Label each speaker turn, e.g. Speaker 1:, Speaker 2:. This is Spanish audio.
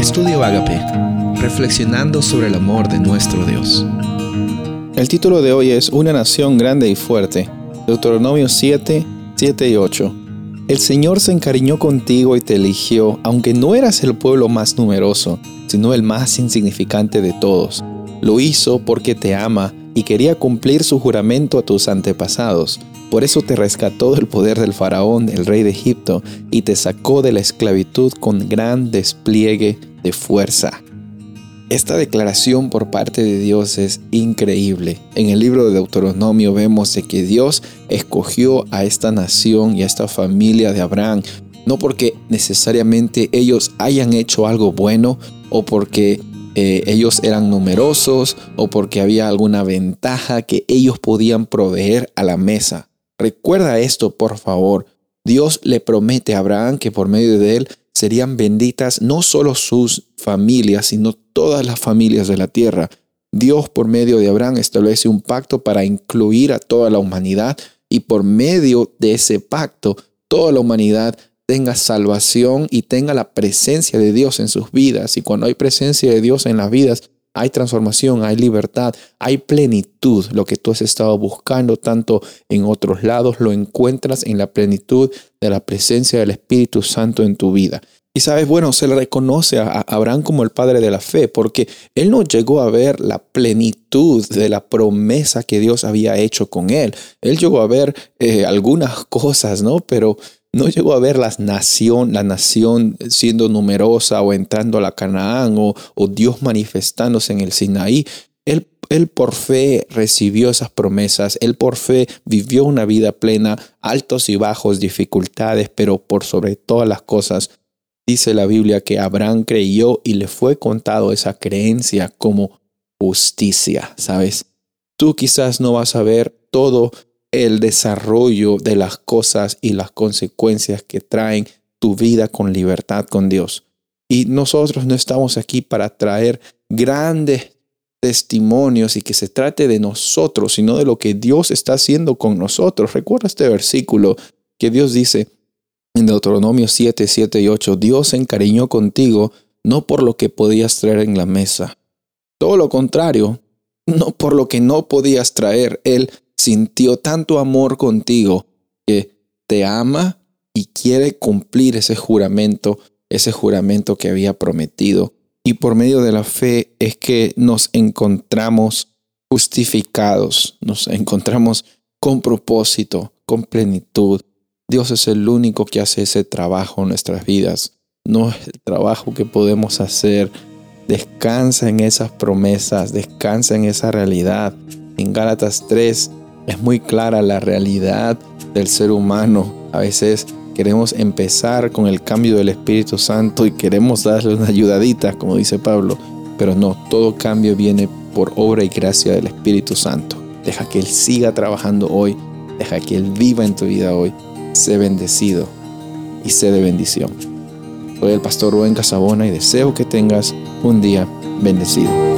Speaker 1: Estudio Agape, reflexionando sobre el amor de nuestro Dios.
Speaker 2: El título de hoy es Una nación grande y fuerte. Deuteronomio 7, 7 y 8. El Señor se encariñó contigo y te eligió, aunque no eras el pueblo más numeroso, sino el más insignificante de todos. Lo hizo porque te ama y quería cumplir su juramento a tus antepasados. Por eso te rescató del poder del faraón, el rey de Egipto, y te sacó de la esclavitud con gran despliegue de fuerza. Esta declaración por parte de Dios es increíble. En el libro de Deuteronomio vemos que Dios escogió a esta nación y a esta familia de Abraham, no porque necesariamente ellos hayan hecho algo bueno o porque eh, ellos eran numerosos o porque había alguna ventaja que ellos podían proveer a la mesa. Recuerda esto, por favor. Dios le promete a Abraham que por medio de él serían benditas no solo sus familias, sino todas las familias de la tierra. Dios por medio de Abraham establece un pacto para incluir a toda la humanidad y por medio de ese pacto toda la humanidad tenga salvación y tenga la presencia de Dios en sus vidas. Y cuando hay presencia de Dios en las vidas, hay transformación, hay libertad, hay plenitud. Lo que tú has estado buscando tanto en otros lados, lo encuentras en la plenitud de la presencia del Espíritu Santo en tu vida. Y sabes, bueno, se le reconoce a Abraham como el padre de la fe, porque él no llegó a ver la plenitud de la promesa que Dios había hecho con él. Él llegó a ver eh, algunas cosas, ¿no? Pero no llegó a ver la nación, la nación siendo numerosa o entrando a la Canaán o, o Dios manifestándose en el Sinaí. Él, él, por fe recibió esas promesas, él por fe vivió una vida plena, altos y bajos, dificultades, pero por sobre todas las cosas, dice la Biblia que Abraham creyó y le fue contado esa creencia como justicia, ¿sabes? Tú quizás no vas a ver todo el desarrollo de las cosas y las consecuencias que traen tu vida con libertad con Dios. Y nosotros no estamos aquí para traer grandes testimonios y que se trate de nosotros, sino de lo que Dios está haciendo con nosotros. Recuerda este versículo que Dios dice en Deuteronomio 7, 7 y 8, Dios se encariñó contigo no por lo que podías traer en la mesa. Todo lo contrario, no por lo que no podías traer. Él sintió tanto amor contigo que te ama y quiere cumplir ese juramento, ese juramento que había prometido. Y por medio de la fe es que nos encontramos justificados, nos encontramos con propósito, con plenitud. Dios es el único que hace ese trabajo en nuestras vidas. No es el trabajo que podemos hacer. Descansa en esas promesas, descansa en esa realidad. En Gálatas 3 es muy clara la realidad del ser humano. A veces queremos empezar con el cambio del Espíritu Santo y queremos darle una ayudadita, como dice Pablo, pero no, todo cambio viene por obra y gracia del Espíritu Santo. Deja que Él siga trabajando hoy, deja que Él viva en tu vida hoy. Sé bendecido y sé de bendición. Soy el pastor Rubén Casabona y deseo que tengas un día bendecido.